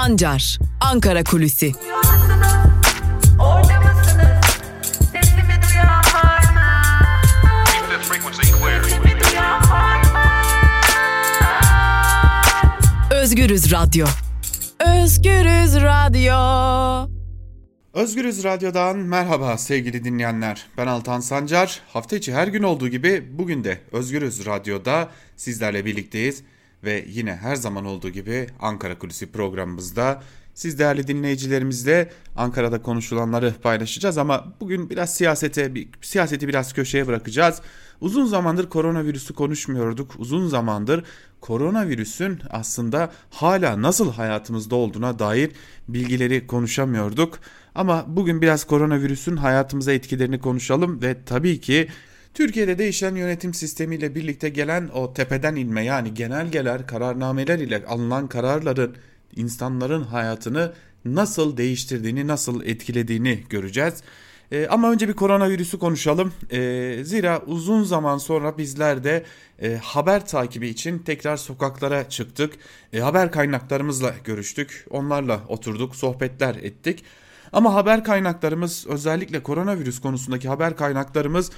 Sancar, Ankara Kulüsi. Özgürüz Radyo. Özgürüz Radyo. Özgürüz Radyo'dan merhaba sevgili dinleyenler. Ben Altan Sancar. Hafta içi her gün olduğu gibi bugün de Özgürüz Radyo'da sizlerle birlikteyiz. Ve yine her zaman olduğu gibi Ankara Kulisi programımızda siz değerli dinleyicilerimizle Ankara'da konuşulanları paylaşacağız ama bugün biraz siyasete siyaseti biraz köşeye bırakacağız. Uzun zamandır koronavirüsü konuşmuyorduk. Uzun zamandır koronavirüsün aslında hala nasıl hayatımızda olduğuna dair bilgileri konuşamıyorduk. Ama bugün biraz koronavirüsün hayatımıza etkilerini konuşalım ve tabii ki Türkiye'de değişen yönetim sistemiyle birlikte gelen o tepeden inme yani genelgeler, kararnameler ile alınan kararların insanların hayatını nasıl değiştirdiğini, nasıl etkilediğini göreceğiz. E, ama önce bir koronavirüsü konuşalım. E, zira uzun zaman sonra bizler de e, haber takibi için tekrar sokaklara çıktık. E, haber kaynaklarımızla görüştük. Onlarla oturduk, sohbetler ettik. Ama haber kaynaklarımız özellikle koronavirüs konusundaki haber kaynaklarımız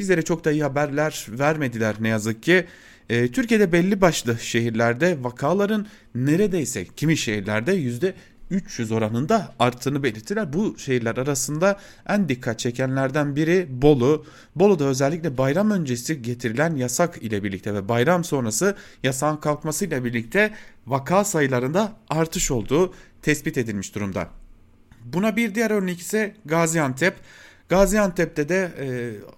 bizlere çok da iyi haberler vermediler ne yazık ki. E, Türkiye'de belli başlı şehirlerde vakaların neredeyse kimi şehirlerde yüzde 300 oranında arttığını belirttiler. Bu şehirler arasında en dikkat çekenlerden biri Bolu. Bolu'da özellikle bayram öncesi getirilen yasak ile birlikte ve bayram sonrası yasağın kalkması ile birlikte vaka sayılarında artış olduğu tespit edilmiş durumda. Buna bir diğer örnek ise Gaziantep. Gaziantep'te de e,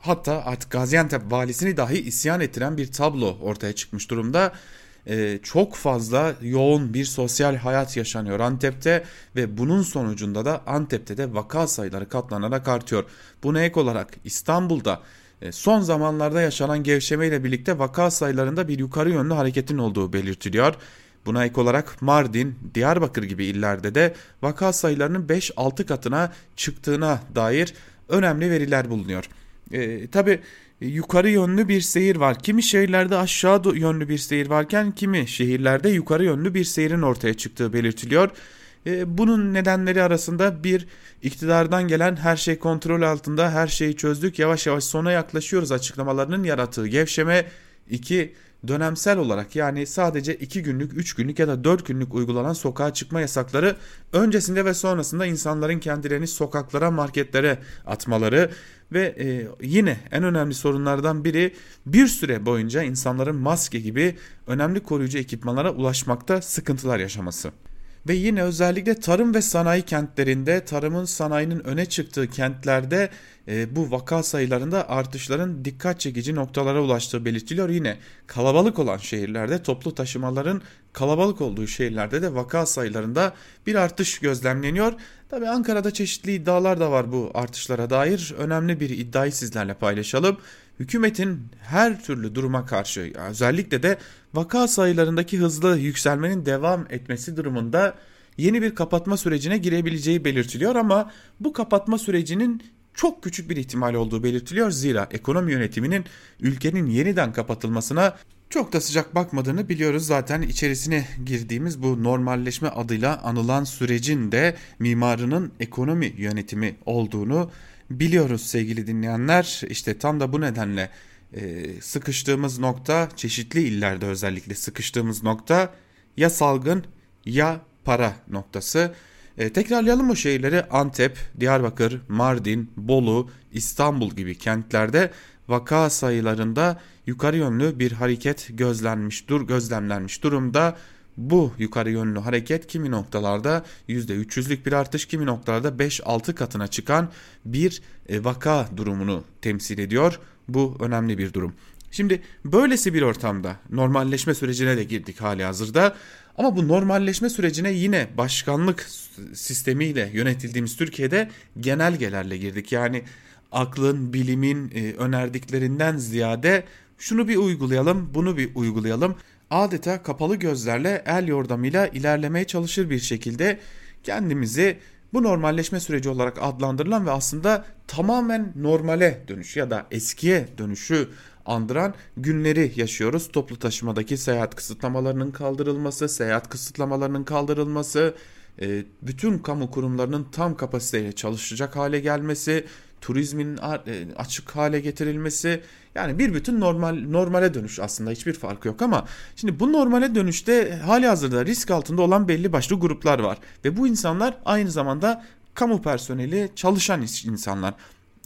hatta artık Gaziantep valisini dahi isyan ettiren bir tablo ortaya çıkmış durumda. E, çok fazla yoğun bir sosyal hayat yaşanıyor Antep'te ve bunun sonucunda da Antep'te de vaka sayıları katlanarak artıyor. Buna ek olarak İstanbul'da e, son zamanlarda yaşanan gevşeme ile birlikte vaka sayılarında bir yukarı yönlü hareketin olduğu belirtiliyor. Buna ek olarak Mardin, Diyarbakır gibi illerde de vaka sayılarının 5-6 katına çıktığına dair önemli veriler bulunuyor. E, Tabi yukarı yönlü bir seyir var. Kimi şehirlerde aşağı yönlü bir seyir varken kimi şehirlerde yukarı yönlü bir seyirin ortaya çıktığı belirtiliyor. E, bunun nedenleri arasında bir iktidardan gelen her şey kontrol altında her şeyi çözdük yavaş yavaş sona yaklaşıyoruz açıklamalarının yarattığı gevşeme. iki dönemsel olarak yani sadece 2 günlük, 3 günlük ya da 4 günlük uygulanan sokağa çıkma yasakları öncesinde ve sonrasında insanların kendilerini sokaklara, marketlere atmaları ve e, yine en önemli sorunlardan biri bir süre boyunca insanların maske gibi önemli koruyucu ekipmanlara ulaşmakta sıkıntılar yaşaması. Ve yine özellikle tarım ve sanayi kentlerinde tarımın sanayinin öne çıktığı kentlerde e, bu vaka sayılarında artışların dikkat çekici noktalara ulaştığı belirtiliyor. Yine kalabalık olan şehirlerde toplu taşımaların kalabalık olduğu şehirlerde de vaka sayılarında bir artış gözlemleniyor. Tabi Ankara'da çeşitli iddialar da var bu artışlara dair. Önemli bir iddiayı sizlerle paylaşalım. Hükümetin her türlü duruma karşı özellikle de vaka sayılarındaki hızlı yükselmenin devam etmesi durumunda yeni bir kapatma sürecine girebileceği belirtiliyor ama bu kapatma sürecinin çok küçük bir ihtimal olduğu belirtiliyor. Zira ekonomi yönetiminin ülkenin yeniden kapatılmasına çok da sıcak bakmadığını biliyoruz. Zaten içerisine girdiğimiz bu normalleşme adıyla anılan sürecin de mimarının ekonomi yönetimi olduğunu biliyoruz sevgili dinleyenler. İşte tam da bu nedenle e, sıkıştığımız nokta çeşitli illerde özellikle sıkıştığımız nokta ya salgın ya para noktası. E, tekrarlayalım bu şehirleri Antep, Diyarbakır, Mardin, Bolu, İstanbul gibi kentlerde vaka sayılarında yukarı yönlü bir hareket gözlenmiş dur gözlemlenmiş durumda. Bu yukarı yönlü hareket kimi noktalarda %300'lük bir artış kimi noktalarda 5-6 katına çıkan bir e, vaka durumunu temsil ediyor. Bu önemli bir durum. Şimdi böylesi bir ortamda normalleşme sürecine de girdik hali hazırda. Ama bu normalleşme sürecine yine başkanlık sistemiyle yönetildiğimiz Türkiye'de genelgelerle girdik. Yani aklın, bilimin e, önerdiklerinden ziyade şunu bir uygulayalım, bunu bir uygulayalım. Adeta kapalı gözlerle el yordamıyla ilerlemeye çalışır bir şekilde kendimizi bu normalleşme süreci olarak adlandırılan ve aslında tamamen normale dönüş ya da eskiye dönüşü andıran günleri yaşıyoruz. Toplu taşımadaki seyahat kısıtlamalarının kaldırılması, seyahat kısıtlamalarının kaldırılması, e, bütün kamu kurumlarının tam kapasiteyle çalışacak hale gelmesi, turizmin e, açık hale getirilmesi yani bir bütün normal normale dönüş aslında hiçbir fark yok ama şimdi bu normale dönüşte hali hazırda risk altında olan belli başlı gruplar var ve bu insanlar aynı zamanda kamu personeli çalışan insanlar.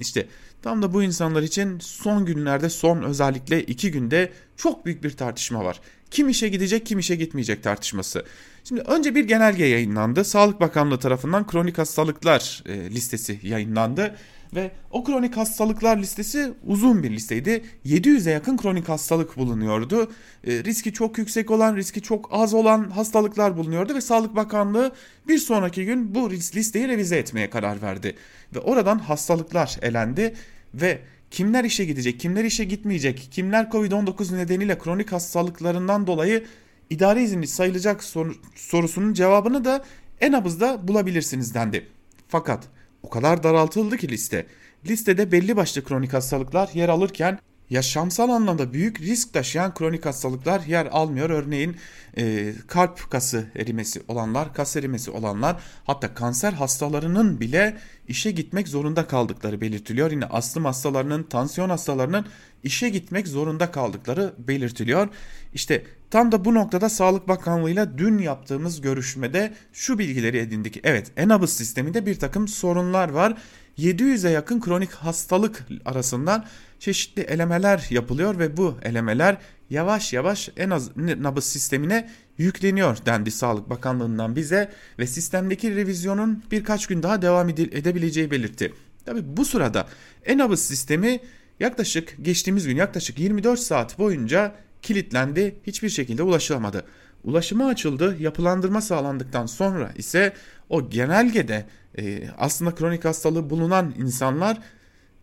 İşte tam da bu insanlar için son günlerde son özellikle iki günde çok büyük bir tartışma var. Kim işe gidecek kim işe gitmeyecek tartışması. Şimdi önce bir genelge yayınlandı. Sağlık Bakanlığı tarafından kronik hastalıklar e, listesi yayınlandı ve o kronik hastalıklar listesi uzun bir listeydi. 700'e yakın kronik hastalık bulunuyordu. E, riski çok yüksek olan, riski çok az olan hastalıklar bulunuyordu ve Sağlık Bakanlığı bir sonraki gün bu listeyi revize etmeye karar verdi. Ve oradan hastalıklar elendi ve kimler işe gidecek, kimler işe gitmeyecek, kimler Covid-19 nedeniyle kronik hastalıklarından dolayı idari izinli sayılacak sor sorusunun cevabını da en abızda bulabilirsiniz dendi. Fakat o kadar daraltıldı ki liste. Listede belli başlı kronik hastalıklar yer alırken yaşamsal anlamda büyük risk taşıyan kronik hastalıklar yer almıyor. Örneğin e, kalp kası erimesi olanlar, kas erimesi olanlar hatta kanser hastalarının bile işe gitmek zorunda kaldıkları belirtiliyor. Yine astım hastalarının, tansiyon hastalarının işe gitmek zorunda kaldıkları belirtiliyor. İşte tam da bu noktada Sağlık Bakanlığı ile dün yaptığımız görüşmede şu bilgileri edindik. Evet en sisteminde bir takım sorunlar var. 700'e yakın kronik hastalık arasından çeşitli elemeler yapılıyor ve bu elemeler yavaş yavaş en az nabız sistemine yükleniyor dendi Sağlık Bakanlığı'ndan bize ve sistemdeki revizyonun birkaç gün daha devam edebileceği belirtti. Tabi bu sırada en sistemi yaklaşık geçtiğimiz gün yaklaşık 24 saat boyunca kilitlendi hiçbir şekilde ulaşılamadı. Ulaşıma açıldı yapılandırma sağlandıktan sonra ise o genelgede e, aslında kronik hastalığı bulunan insanlar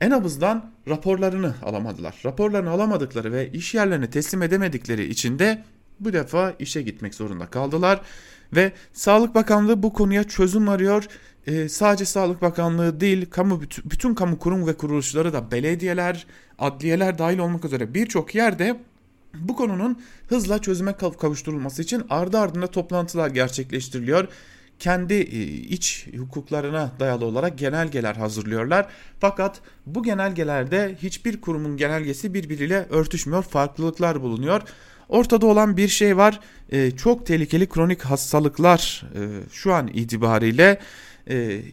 en abızdan raporlarını alamadılar. Raporlarını alamadıkları ve iş yerlerine teslim edemedikleri için de bu defa işe gitmek zorunda kaldılar. Ve Sağlık Bakanlığı bu konuya çözüm arıyor. Ee, sadece Sağlık Bakanlığı değil, kamu bütün kamu kurum ve kuruluşları da belediyeler, adliyeler dahil olmak üzere birçok yerde bu konunun hızla çözüme kavuşturulması için ardı ardına toplantılar gerçekleştiriliyor kendi e, iç hukuklarına dayalı olarak genelgeler hazırlıyorlar. Fakat bu genelgelerde hiçbir kurumun genelgesi birbiriyle örtüşmüyor, farklılıklar bulunuyor. Ortada olan bir şey var. E, çok tehlikeli kronik hastalıklar e, şu an itibariyle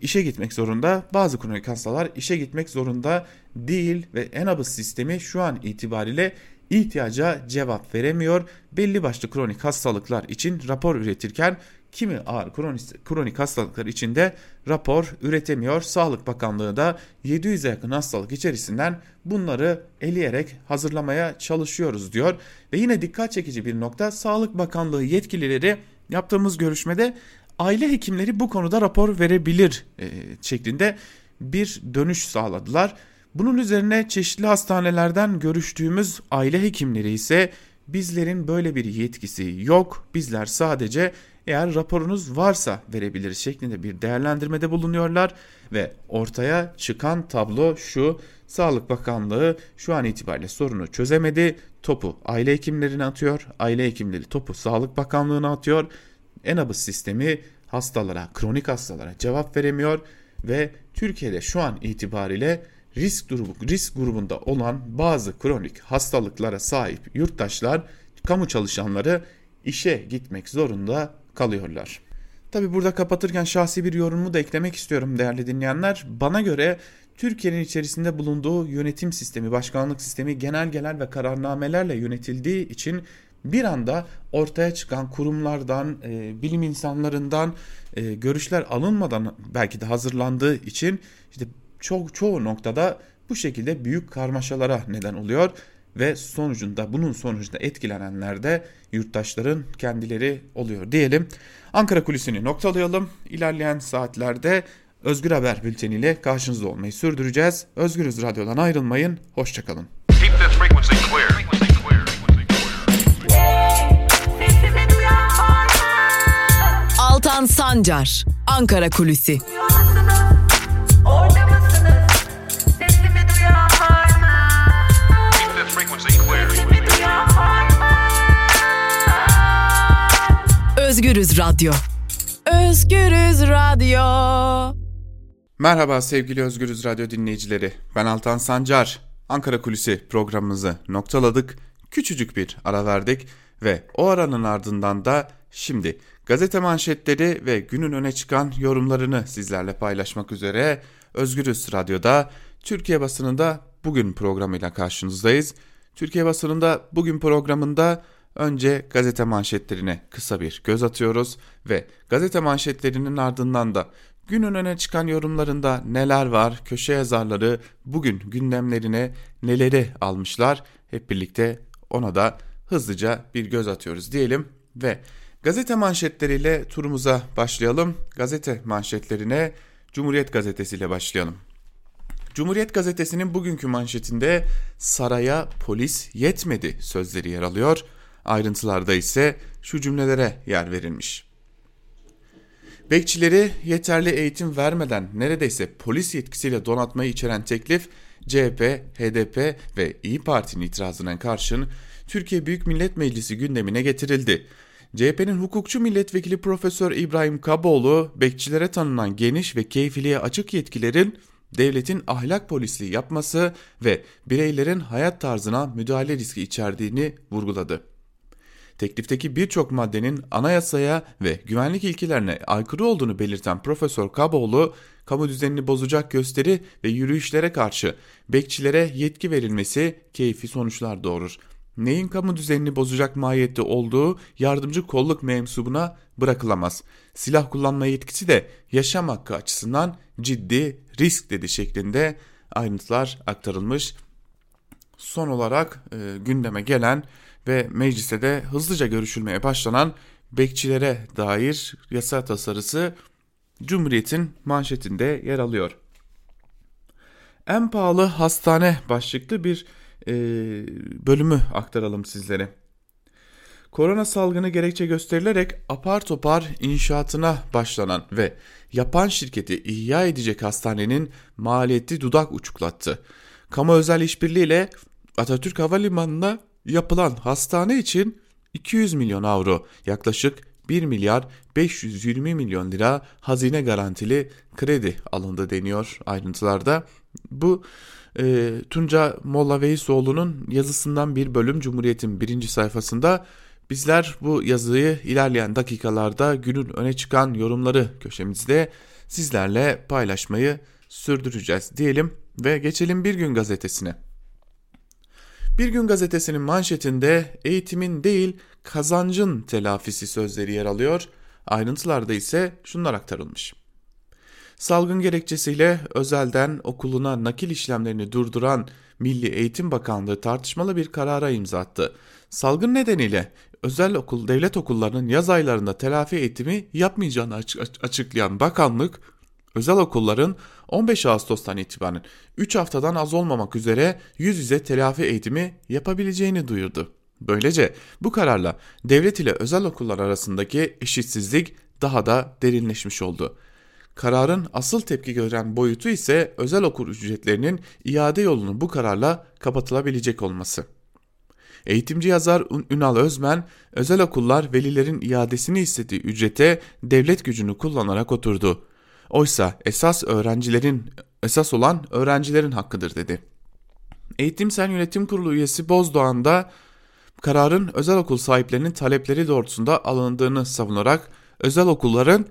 işe gitmek zorunda. Bazı kronik hastalar işe gitmek zorunda değil ve Enabus sistemi şu an itibariyle ihtiyaca cevap veremiyor. Belli başlı kronik hastalıklar için rapor üretirken kimi ağır kronik, kronik hastalıklar içinde rapor üretemiyor. Sağlık Bakanlığı da 700'e yakın hastalık içerisinden bunları eleyerek hazırlamaya çalışıyoruz diyor. Ve yine dikkat çekici bir nokta Sağlık Bakanlığı yetkilileri yaptığımız görüşmede aile hekimleri bu konuda rapor verebilir şeklinde bir dönüş sağladılar. Bunun üzerine çeşitli hastanelerden görüştüğümüz aile hekimleri ise bizlerin böyle bir yetkisi yok. Bizler sadece eğer raporunuz varsa verebiliriz şeklinde bir değerlendirmede bulunuyorlar ve ortaya çıkan tablo şu Sağlık Bakanlığı şu an itibariyle sorunu çözemedi. Topu aile hekimlerine atıyor. Aile hekimleri topu Sağlık Bakanlığı'na atıyor. Enabız sistemi hastalara, kronik hastalara cevap veremiyor ve Türkiye'de şu an itibariyle risk grubu risk grubunda olan bazı kronik hastalıklara sahip yurttaşlar, kamu çalışanları işe gitmek zorunda kalıyorlar. Tabi burada kapatırken şahsi bir yorumumu da eklemek istiyorum değerli dinleyenler. Bana göre Türkiye'nin içerisinde bulunduğu yönetim sistemi, başkanlık sistemi genelgeler ve kararnamelerle yönetildiği için bir anda ortaya çıkan kurumlardan, e, bilim insanlarından e, görüşler alınmadan belki de hazırlandığı için işte çok çoğu noktada bu şekilde büyük karmaşalara neden oluyor ve sonucunda bunun sonucunda etkilenenler de yurttaşların kendileri oluyor diyelim. Ankara kulisini noktalayalım. İlerleyen saatlerde Özgür Haber Bülteni ile karşınızda olmayı sürdüreceğiz. Özgürüz Radyo'dan ayrılmayın. Hoşçakalın. Altan Sancar, Ankara Kulüsi. Özgürüz Radyo. Özgürüz Radyo. Merhaba sevgili Özgürüz Radyo dinleyicileri. Ben Altan Sancar. Ankara Kulisi programımızı noktaladık. Küçücük bir ara verdik ve o aranın ardından da şimdi gazete manşetleri ve günün öne çıkan yorumlarını sizlerle paylaşmak üzere Özgürüz Radyo'da Türkiye basınında bugün programıyla karşınızdayız. Türkiye basınında bugün programında önce gazete manşetlerine kısa bir göz atıyoruz ve gazete manşetlerinin ardından da günün öne çıkan yorumlarında neler var, köşe yazarları bugün gündemlerine neleri almışlar hep birlikte ona da hızlıca bir göz atıyoruz diyelim ve gazete manşetleriyle turumuza başlayalım. Gazete manşetlerine Cumhuriyet Gazetesi ile başlayalım. Cumhuriyet Gazetesi'nin bugünkü manşetinde saraya polis yetmedi sözleri yer alıyor. Ayrıntılarda ise şu cümlelere yer verilmiş. Bekçileri yeterli eğitim vermeden neredeyse polis yetkisiyle donatmayı içeren teklif CHP, HDP ve İyi Parti'nin itirazına karşın Türkiye Büyük Millet Meclisi gündemine getirildi. CHP'nin hukukçu milletvekili Profesör İbrahim Kaboğlu, bekçilere tanınan geniş ve keyfiliğe açık yetkilerin devletin ahlak polisliği yapması ve bireylerin hayat tarzına müdahale riski içerdiğini vurguladı. Teklifteki birçok maddenin anayasaya ve güvenlik ilkelerine aykırı olduğunu belirten Profesör Kaboğlu, kamu düzenini bozacak gösteri ve yürüyüşlere karşı bekçilere yetki verilmesi keyfi sonuçlar doğurur. Neyin kamu düzenini bozacak mahiyette olduğu yardımcı kolluk mensubuna bırakılamaz. Silah kullanma yetkisi de yaşam hakkı açısından ciddi risk dedi şeklinde ayrıntılar aktarılmış. Son olarak e, gündeme gelen ve mecliste de hızlıca görüşülmeye başlanan bekçilere dair yasa tasarısı Cumhuriyet'in manşetinde yer alıyor. En pahalı hastane başlıklı bir e, bölümü aktaralım sizlere. Korona salgını gerekçe gösterilerek apar topar inşaatına başlanan ve yapan şirketi ihya edecek hastanenin maliyeti dudak uçuklattı. Kamu özel işbirliğiyle Atatürk Havalimanı'na yapılan hastane için 200 milyon avro yaklaşık 1 milyar 520 milyon lira hazine garantili kredi alındı deniyor ayrıntılarda. Bu e, Tunca Molla Veysoğlu'nun yazısından bir bölüm Cumhuriyet'in birinci sayfasında bizler bu yazıyı ilerleyen dakikalarda günün öne çıkan yorumları köşemizde sizlerle paylaşmayı sürdüreceğiz diyelim ve geçelim Bir Gün Gazetesi'ne. Bir Gün Gazetesi'nin manşetinde eğitimin değil kazancın telafisi sözleri yer alıyor. Ayrıntılarda ise şunlar aktarılmış. Salgın gerekçesiyle özelden okuluna nakil işlemlerini durduran Milli Eğitim Bakanlığı tartışmalı bir karara imza attı. Salgın nedeniyle özel okul devlet okullarının yaz aylarında telafi eğitimi yapmayacağını açıklayan bakanlık özel okulların 15 Ağustos'tan itibaren 3 haftadan az olmamak üzere yüz yüze telafi eğitimi yapabileceğini duyurdu. Böylece bu kararla devlet ile özel okullar arasındaki eşitsizlik daha da derinleşmiş oldu. Kararın asıl tepki gören boyutu ise özel okul ücretlerinin iade yolunun bu kararla kapatılabilecek olması. Eğitimci yazar Ünal Özmen, özel okullar velilerin iadesini istediği ücrete devlet gücünü kullanarak oturdu. Oysa esas öğrencilerin esas olan öğrencilerin hakkıdır dedi. Eğitimsel Yönetim Kurulu üyesi Bozdoğan da kararın özel okul sahiplerinin talepleri doğrultusunda alındığını savunarak özel okulların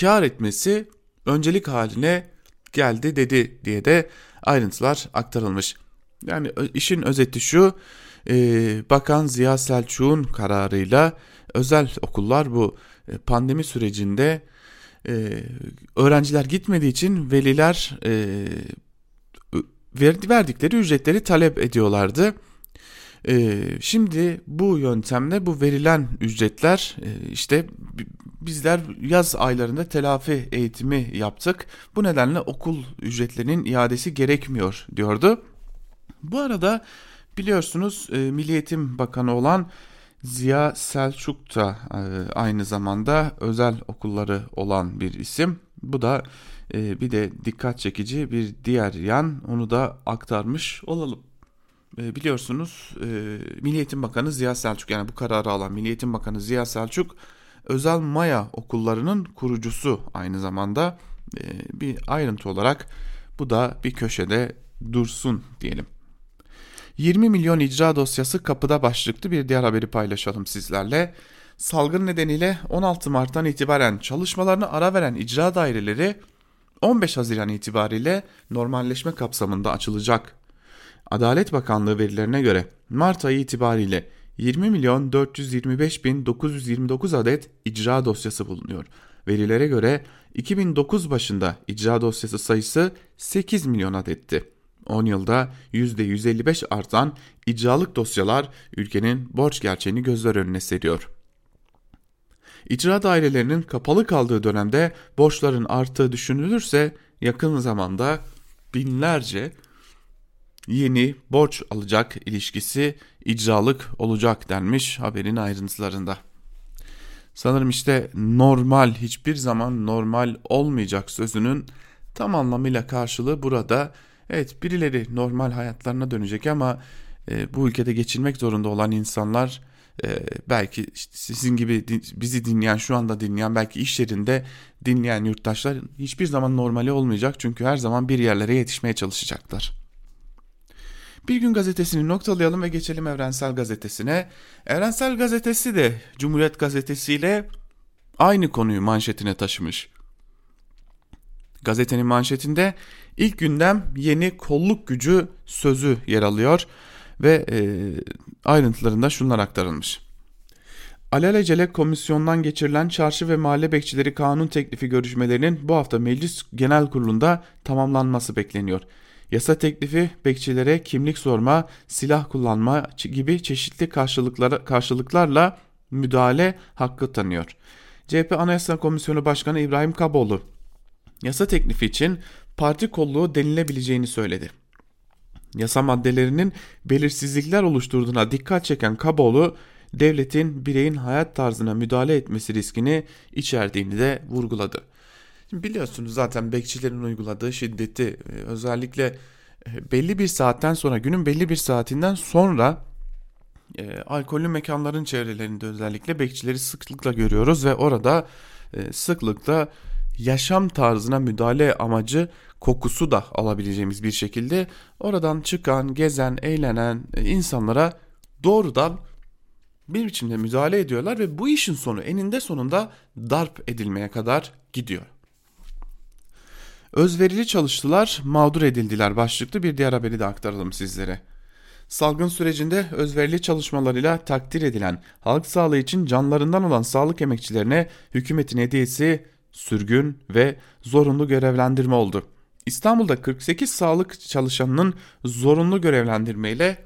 kar etmesi öncelik haline geldi dedi diye de ayrıntılar aktarılmış. Yani işin özeti şu e, Bakan Ziya Selçuk'un kararıyla özel okullar bu e, pandemi sürecinde e, öğrenciler gitmediği için veliler e, verdikleri ücretleri talep ediyorlardı. E, şimdi bu yöntemle bu verilen ücretler e, işte bizler yaz aylarında telafi eğitimi yaptık. Bu nedenle okul ücretlerinin iadesi gerekmiyor diyordu. Bu arada biliyorsunuz e, Milli Eğitim Bakanı olan Ziya Selçuk da e, aynı zamanda özel okulları olan bir isim. Bu da e, bir de dikkat çekici bir diğer yan onu da aktarmış olalım. E, biliyorsunuz Milli Eğitim Bakanı Ziya Selçuk yani bu kararı alan Milli Eğitim Bakanı Ziya Selçuk özel Maya okullarının kurucusu aynı zamanda bir ayrıntı olarak bu da bir köşede dursun diyelim. 20 milyon icra dosyası kapıda başlıklı bir diğer haberi paylaşalım sizlerle. Salgın nedeniyle 16 Mart'tan itibaren çalışmalarını ara veren icra daireleri 15 Haziran itibariyle normalleşme kapsamında açılacak. Adalet Bakanlığı verilerine göre Mart ayı itibariyle 20 milyon 425 bin 929 adet icra dosyası bulunuyor. Verilere göre 2009 başında icra dosyası sayısı 8 milyon adetti. 10 yılda %155 artan icralık dosyalar ülkenin borç gerçeğini gözler önüne seriyor. İcra dairelerinin kapalı kaldığı dönemde borçların arttığı düşünülürse yakın zamanda binlerce yeni borç alacak ilişkisi icralık olacak denmiş haberin ayrıntılarında. Sanırım işte normal hiçbir zaman normal olmayacak sözünün tam anlamıyla karşılığı burada. Evet birileri normal hayatlarına dönecek ama e, bu ülkede geçinmek zorunda olan insanlar e, belki işte sizin gibi bizi dinleyen şu anda dinleyen belki iş yerinde dinleyen yurttaşlar hiçbir zaman normali olmayacak çünkü her zaman bir yerlere yetişmeye çalışacaklar. Bir gün gazetesini noktalayalım ve geçelim Evrensel Gazetesi'ne. Evrensel Gazetesi de Cumhuriyet Gazetesi ile aynı konuyu manşetine taşımış. Gazetenin manşetinde ilk gündem yeni kolluk gücü sözü yer alıyor ve e, ayrıntılarında şunlar aktarılmış. Alelacele komisyondan geçirilen çarşı ve mahalle bekçileri kanun teklifi görüşmelerinin bu hafta meclis genel kurulunda tamamlanması bekleniyor. Yasa teklifi bekçilere kimlik sorma, silah kullanma gibi çeşitli karşılıklarla müdahale hakkı tanıyor. CHP Anayasa Komisyonu Başkanı İbrahim Kaboğlu yasa teklifi için parti kolluğu denilebileceğini söyledi. Yasa maddelerinin belirsizlikler oluşturduğuna dikkat çeken Kaboğlu, devletin bireyin hayat tarzına müdahale etmesi riskini içerdiğini de vurguladı. Biliyorsunuz zaten bekçilerin uyguladığı şiddeti e, özellikle e, belli bir saatten sonra günün belli bir saatinden sonra e, alkollü mekanların çevrelerinde özellikle bekçileri sıklıkla görüyoruz ve orada e, sıklıkla yaşam tarzına müdahale amacı kokusu da alabileceğimiz bir şekilde oradan çıkan, gezen, eğlenen e, insanlara doğrudan bir biçimde müdahale ediyorlar ve bu işin sonu eninde sonunda darp edilmeye kadar gidiyor. Özverili çalıştılar, mağdur edildiler başlıklı bir diğer haberi de aktaralım sizlere. Salgın sürecinde özverili çalışmalarıyla takdir edilen halk sağlığı için canlarından olan sağlık emekçilerine hükümetin hediyesi sürgün ve zorunlu görevlendirme oldu. İstanbul'da 48 sağlık çalışanının zorunlu görevlendirmeyle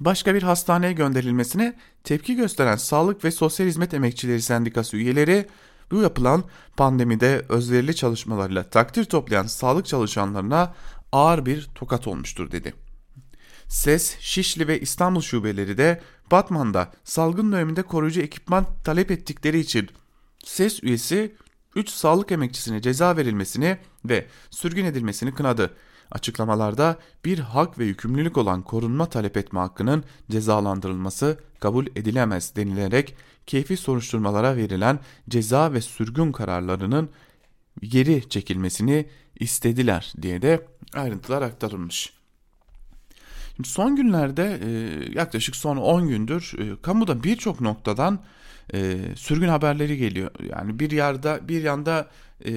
başka bir hastaneye gönderilmesine tepki gösteren Sağlık ve Sosyal Hizmet Emekçileri Sendikası üyeleri bu yapılan pandemide özverili çalışmalarıyla takdir toplayan sağlık çalışanlarına ağır bir tokat olmuştur dedi. SES, Şişli ve İstanbul şubeleri de Batman'da salgın döneminde koruyucu ekipman talep ettikleri için SES üyesi 3 sağlık emekçisine ceza verilmesini ve sürgün edilmesini kınadı. Açıklamalarda bir hak ve yükümlülük olan korunma talep etme hakkının cezalandırılması kabul edilemez denilerek keyfi soruşturmalara verilen ceza ve sürgün kararlarının geri çekilmesini istediler diye de ayrıntılar aktarılmış. Şimdi son günlerde e, yaklaşık son 10 gündür e, kamuda birçok noktadan e, sürgün haberleri geliyor. Yani bir yerde bir yanda e,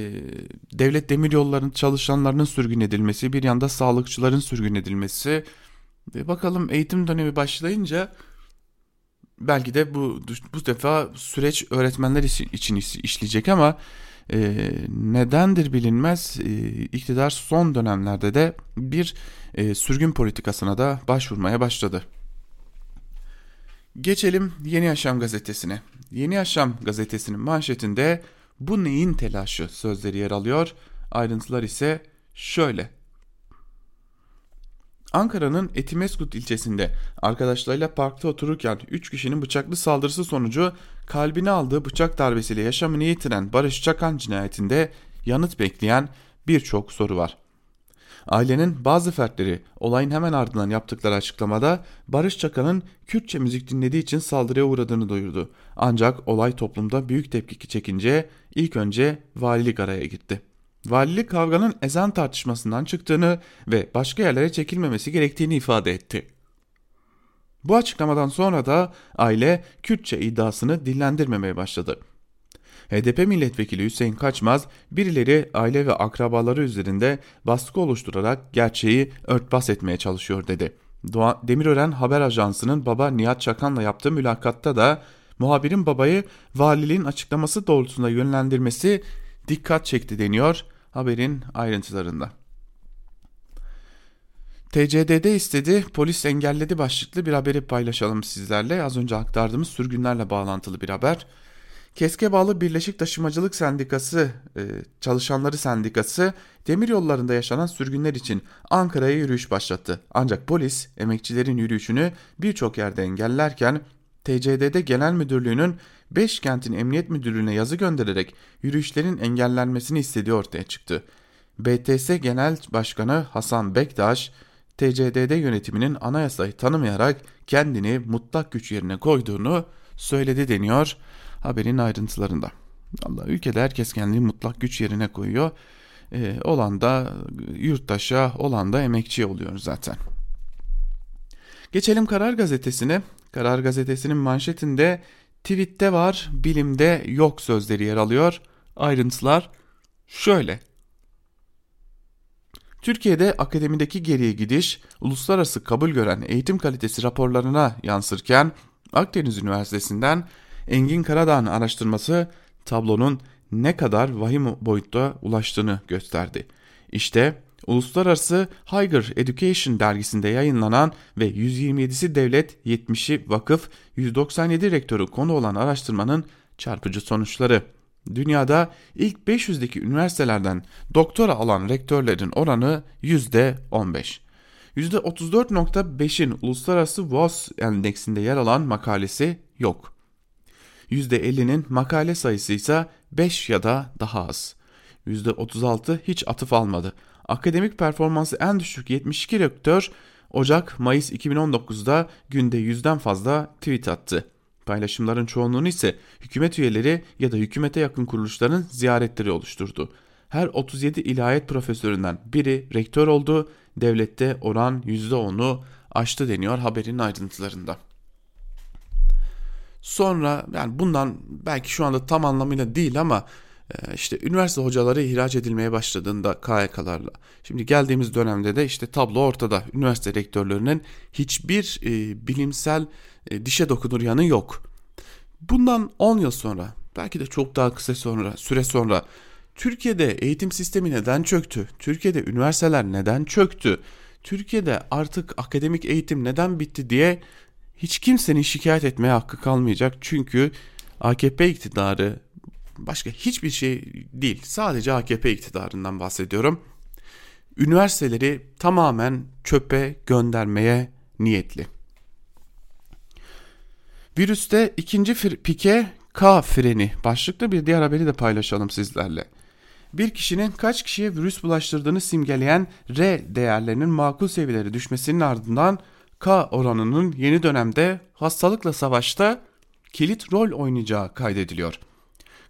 devlet demiryollarının çalışanlarının sürgün edilmesi, bir yanda sağlıkçıların sürgün edilmesi. E, bakalım eğitim dönemi başlayınca belki de bu bu defa süreç öğretmenler için işleyecek ama e, nedendir bilinmez e, iktidar son dönemlerde de bir e, sürgün politikasına da başvurmaya başladı. Geçelim Yeni Yaşam gazetesine. Yeni Yaşam gazetesinin manşetinde bu neyin telaşı sözleri yer alıyor. Ayrıntılar ise şöyle. Ankara'nın Etimeskut ilçesinde arkadaşlarıyla parkta otururken 3 kişinin bıçaklı saldırısı sonucu kalbine aldığı bıçak darbesiyle yaşamını yitiren Barış Çakan cinayetinde yanıt bekleyen birçok soru var. Ailenin bazı fertleri olayın hemen ardından yaptıkları açıklamada Barış Çakan'ın Kürtçe müzik dinlediği için saldırıya uğradığını duyurdu. Ancak olay toplumda büyük tepki çekince ilk önce valilik araya gitti. Valilik kavganın ezan tartışmasından çıktığını ve başka yerlere çekilmemesi gerektiğini ifade etti. Bu açıklamadan sonra da aile Kürtçe iddiasını dillendirmemeye başladı. HDP milletvekili Hüseyin Kaçmaz birileri aile ve akrabaları üzerinde baskı oluşturarak gerçeği örtbas etmeye çalışıyor dedi. Demirören Haber Ajansı'nın baba Nihat Çakan'la yaptığı mülakatta da muhabirin babayı valiliğin açıklaması doğrultusunda yönlendirmesi dikkat çekti deniyor haberin ayrıntılarında. TCDD istedi, polis engelledi başlıklı bir haberi paylaşalım sizlerle. Az önce aktardığımız sürgünlerle bağlantılı bir haber. Keske bağlı Birleşik Taşımacılık Sendikası e, Çalışanları Sendikası demir yollarında yaşanan sürgünler için Ankara'ya yürüyüş başlattı. Ancak polis emekçilerin yürüyüşünü birçok yerde engellerken TCDD Genel Müdürlüğü'nün 5 kentin emniyet müdürlüğüne yazı göndererek yürüyüşlerin engellenmesini istediği ortaya çıktı. BTS Genel Başkanı Hasan Bektaş, TCDD yönetiminin anayasayı tanımayarak kendini mutlak güç yerine koyduğunu söyledi deniyor haberin ayrıntılarında. Allah ülkede herkes kendini mutlak güç yerine koyuyor. Ee, olan da yurttaşa, olan da emekçi oluyor zaten. Geçelim Karar Gazetesi'ne. Karar Gazetesi'nin manşetinde tweette var, bilimde yok sözleri yer alıyor. Ayrıntılar şöyle. Türkiye'de akademideki geriye gidiş uluslararası kabul gören eğitim kalitesi raporlarına yansırken Akdeniz Üniversitesi'nden Engin Karadağ'ın araştırması tablonun ne kadar vahim boyutta ulaştığını gösterdi. İşte Uluslararası Higher Education dergisinde yayınlanan ve 127'si devlet, 70'i vakıf, 197 rektörü konu olan araştırmanın çarpıcı sonuçları. Dünyada ilk 500'deki üniversitelerden doktora alan rektörlerin oranı %15. %34.5'in uluslararası WOS endeksinde yer alan makalesi yok. %50'nin makale sayısı ise 5 ya da daha az. %36 hiç atıf almadı. Akademik performansı en düşük 72 rektör Ocak-Mayıs 2019'da günde 100'den fazla tweet attı. Paylaşımların çoğunluğunu ise hükümet üyeleri ya da hükümete yakın kuruluşların ziyaretleri oluşturdu. Her 37 ilahiyat profesöründen biri rektör oldu. Devlette oran %10'u aştı deniyor haberin ayrıntılarında. Sonra yani bundan belki şu anda tam anlamıyla değil ama e, işte üniversite hocaları ihraç edilmeye başladığında KYK'larla. Şimdi geldiğimiz dönemde de işte tablo ortada. Üniversite rektörlerinin hiçbir e, bilimsel e, dişe dokunur yanı yok. Bundan 10 yıl sonra belki de çok daha kısa sonra süre sonra Türkiye'de eğitim sistemi neden çöktü? Türkiye'de üniversiteler neden çöktü? Türkiye'de artık akademik eğitim neden bitti diye hiç kimsenin şikayet etmeye hakkı kalmayacak. Çünkü AKP iktidarı başka hiçbir şey değil. Sadece AKP iktidarından bahsediyorum. Üniversiteleri tamamen çöpe göndermeye niyetli. Virüste ikinci pike K freni başlıklı bir diğer haberi de paylaşalım sizlerle. Bir kişinin kaç kişiye virüs bulaştırdığını simgeleyen R değerlerinin makul seviyelere düşmesinin ardından K oranının yeni dönemde hastalıkla savaşta kilit rol oynayacağı kaydediliyor.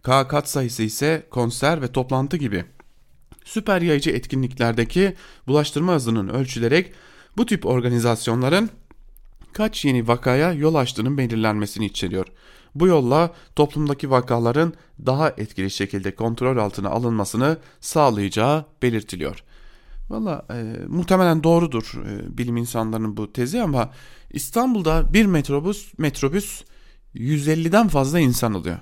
K kat sayısı ise konser ve toplantı gibi süper yayıcı etkinliklerdeki bulaştırma hızının ölçülerek bu tip organizasyonların kaç yeni vakaya yol açtığının belirlenmesini içeriyor. Bu yolla toplumdaki vakaların daha etkili şekilde kontrol altına alınmasını sağlayacağı belirtiliyor. Valla e, muhtemelen doğrudur e, bilim insanlarının bu tezi ama İstanbul'da bir metrobüs metrobüs 150'den fazla insan alıyor.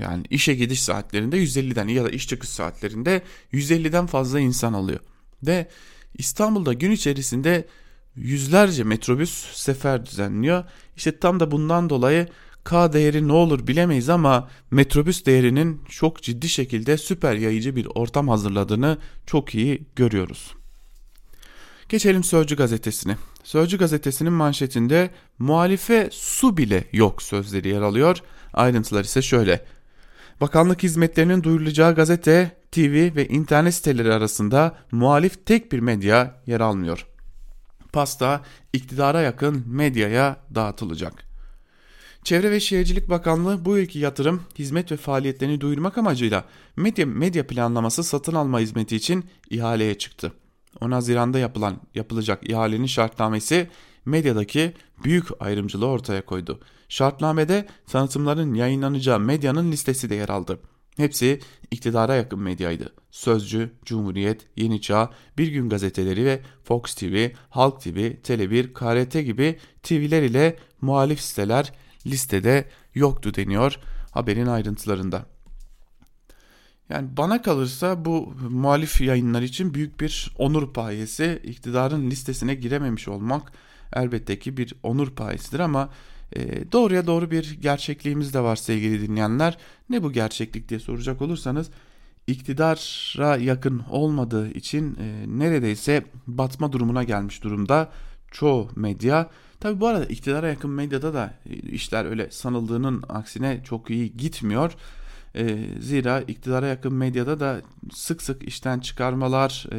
Yani işe gidiş saatlerinde 150'den ya da iş çıkış saatlerinde 150'den fazla insan alıyor. Ve İstanbul'da gün içerisinde yüzlerce metrobüs sefer düzenliyor. İşte tam da bundan dolayı K değeri ne olur bilemeyiz ama metrobüs değerinin çok ciddi şekilde süper yayıcı bir ortam hazırladığını çok iyi görüyoruz. Geçelim Sözcü gazetesine. Sözcü gazetesinin manşetinde muhalife su bile yok sözleri yer alıyor. Ayrıntılar ise şöyle. Bakanlık hizmetlerinin duyurulacağı gazete, TV ve internet siteleri arasında muhalif tek bir medya yer almıyor. Pasta iktidara yakın medyaya dağıtılacak. Çevre ve Şehircilik Bakanlığı bu ülke yatırım, hizmet ve faaliyetlerini duyurmak amacıyla medya, medya planlaması satın alma hizmeti için ihaleye çıktı. 10 Haziran'da yapılan yapılacak ihalenin şartnamesi medyadaki büyük ayrımcılığı ortaya koydu. Şartnamede tanıtımların yayınlanacağı medyanın listesi de yer aldı. Hepsi iktidara yakın medyaydı. Sözcü, Cumhuriyet, Yeni Çağ, Bir Gün gazeteleri ve Fox TV, Halk TV, Tele1, KRT gibi TV'ler ile muhalif siteler listede yoktu deniyor haberin ayrıntılarında. Yani bana kalırsa bu muhalif yayınlar için büyük bir onur payesi. iktidarın listesine girememiş olmak elbette ki bir onur payesidir ama e, doğruya doğru bir gerçekliğimiz de var sevgili dinleyenler. Ne bu gerçeklik diye soracak olursanız iktidara yakın olmadığı için e, neredeyse batma durumuna gelmiş durumda çoğu medya. Tabi bu arada iktidara yakın medyada da e, işler öyle sanıldığının aksine çok iyi gitmiyor. E, zira iktidara yakın medyada da sık sık işten çıkarmalar, e,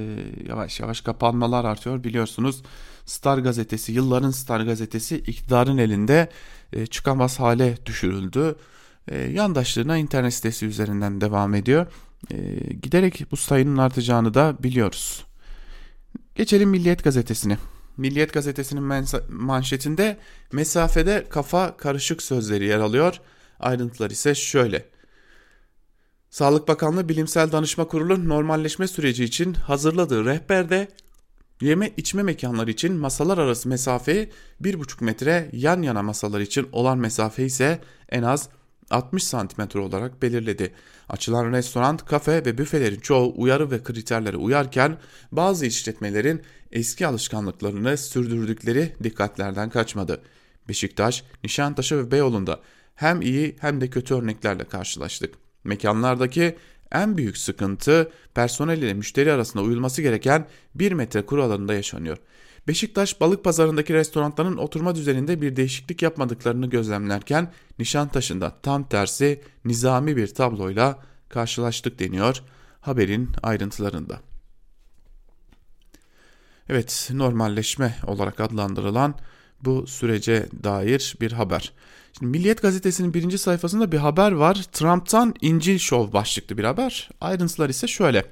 yavaş yavaş kapanmalar artıyor biliyorsunuz. Star gazetesi, yılların Star gazetesi iktidarın elinde e, çıkamaz hale düşürüldü. E, yandaşlığına internet sitesi üzerinden devam ediyor. E, giderek bu sayının artacağını da biliyoruz. Geçelim Milliyet gazetesine. Milliyet gazetesinin manşetinde mesafede kafa karışık sözleri yer alıyor. Ayrıntılar ise şöyle. Sağlık Bakanlığı Bilimsel Danışma Kurulu normalleşme süreci için hazırladığı rehberde yeme içme mekanları için masalar arası mesafeyi 1,5 metre yan yana masalar için olan mesafe ise en az 60 santimetre olarak belirledi. Açılan restoran, kafe ve büfelerin çoğu uyarı ve kriterlere uyarken bazı işletmelerin eski alışkanlıklarını sürdürdükleri dikkatlerden kaçmadı. Beşiktaş, Nişantaşı ve Beyoğlu'nda hem iyi hem de kötü örneklerle karşılaştık. Mekanlardaki en büyük sıkıntı personel ile müşteri arasında uyulması gereken 1 metre kurallarında yaşanıyor. Beşiktaş balık pazarındaki restoranların oturma düzeninde bir değişiklik yapmadıklarını gözlemlerken Nişantaşı'nda tam tersi nizami bir tabloyla karşılaştık deniyor haberin ayrıntılarında. Evet normalleşme olarak adlandırılan bu sürece dair bir haber. Şimdi Milliyet gazetesinin birinci sayfasında bir haber var. Trump'tan İncil Şov başlıklı bir haber. Ayrıntılar ise şöyle.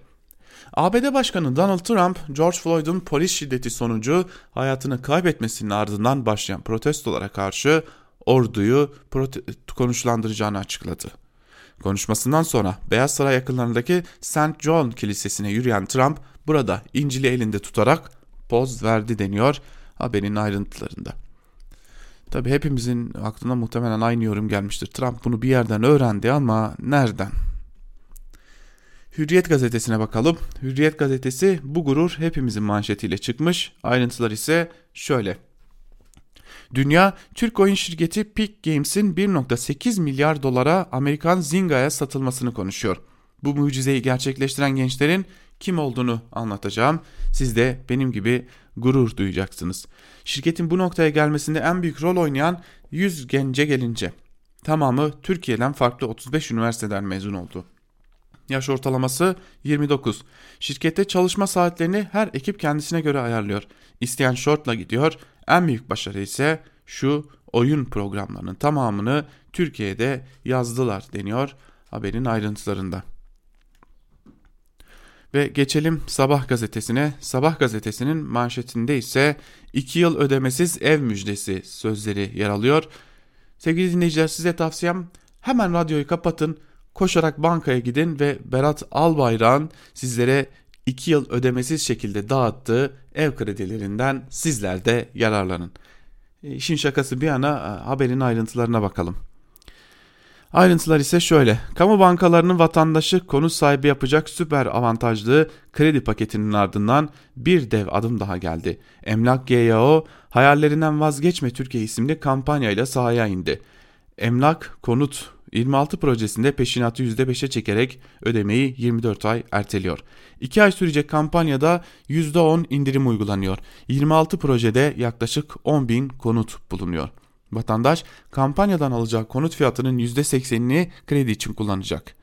ABD Başkanı Donald Trump, George Floyd'un polis şiddeti sonucu hayatını kaybetmesinin ardından başlayan protestolara karşı orduyu konuşlandıracağını açıkladı. Konuşmasından sonra Beyaz Saray yakınlarındaki St. John Kilisesi'ne yürüyen Trump burada İncil'i elinde tutarak poz verdi deniyor haberin ayrıntılarında. Tabi hepimizin aklına muhtemelen aynı yorum gelmiştir. Trump bunu bir yerden öğrendi ama nereden? Hürriyet gazetesine bakalım. Hürriyet gazetesi bu gurur hepimizin manşetiyle çıkmış. Ayrıntılar ise şöyle. Dünya, Türk oyun şirketi Peak Games'in 1.8 milyar dolara Amerikan Zynga'ya satılmasını konuşuyor. Bu mucizeyi gerçekleştiren gençlerin kim olduğunu anlatacağım. Siz de benim gibi gurur duyacaksınız. Şirketin bu noktaya gelmesinde en büyük rol oynayan 100 gence gelince tamamı Türkiye'den farklı 35 üniversiteden mezun oldu. Yaş ortalaması 29. Şirkette çalışma saatlerini her ekip kendisine göre ayarlıyor. İsteyen shortla gidiyor. En büyük başarı ise şu oyun programlarının tamamını Türkiye'de yazdılar deniyor haberin ayrıntılarında. Ve geçelim Sabah gazetesine. Sabah gazetesinin manşetinde ise 2 yıl ödemesiz ev müjdesi sözleri yer alıyor. Sevgili dinleyiciler size tavsiyem hemen radyoyu kapatın, koşarak bankaya gidin ve Berat Albayrak'ın sizlere 2 yıl ödemesiz şekilde dağıttığı ev kredilerinden sizler de yararlanın. İşin şakası bir yana haberin ayrıntılarına bakalım. Ayrıntılar ise şöyle. Kamu bankalarının vatandaşı konut sahibi yapacak süper avantajlı kredi paketinin ardından bir dev adım daha geldi. Emlak GYO hayallerinden vazgeçme Türkiye isimli kampanyayla sahaya indi. Emlak konut 26 projesinde peşinatı %5'e çekerek ödemeyi 24 ay erteliyor. 2 ay sürecek kampanyada %10 indirim uygulanıyor. 26 projede yaklaşık 10 bin konut bulunuyor. Vatandaş kampanyadan alacağı konut fiyatının %80'ini kredi için kullanacak.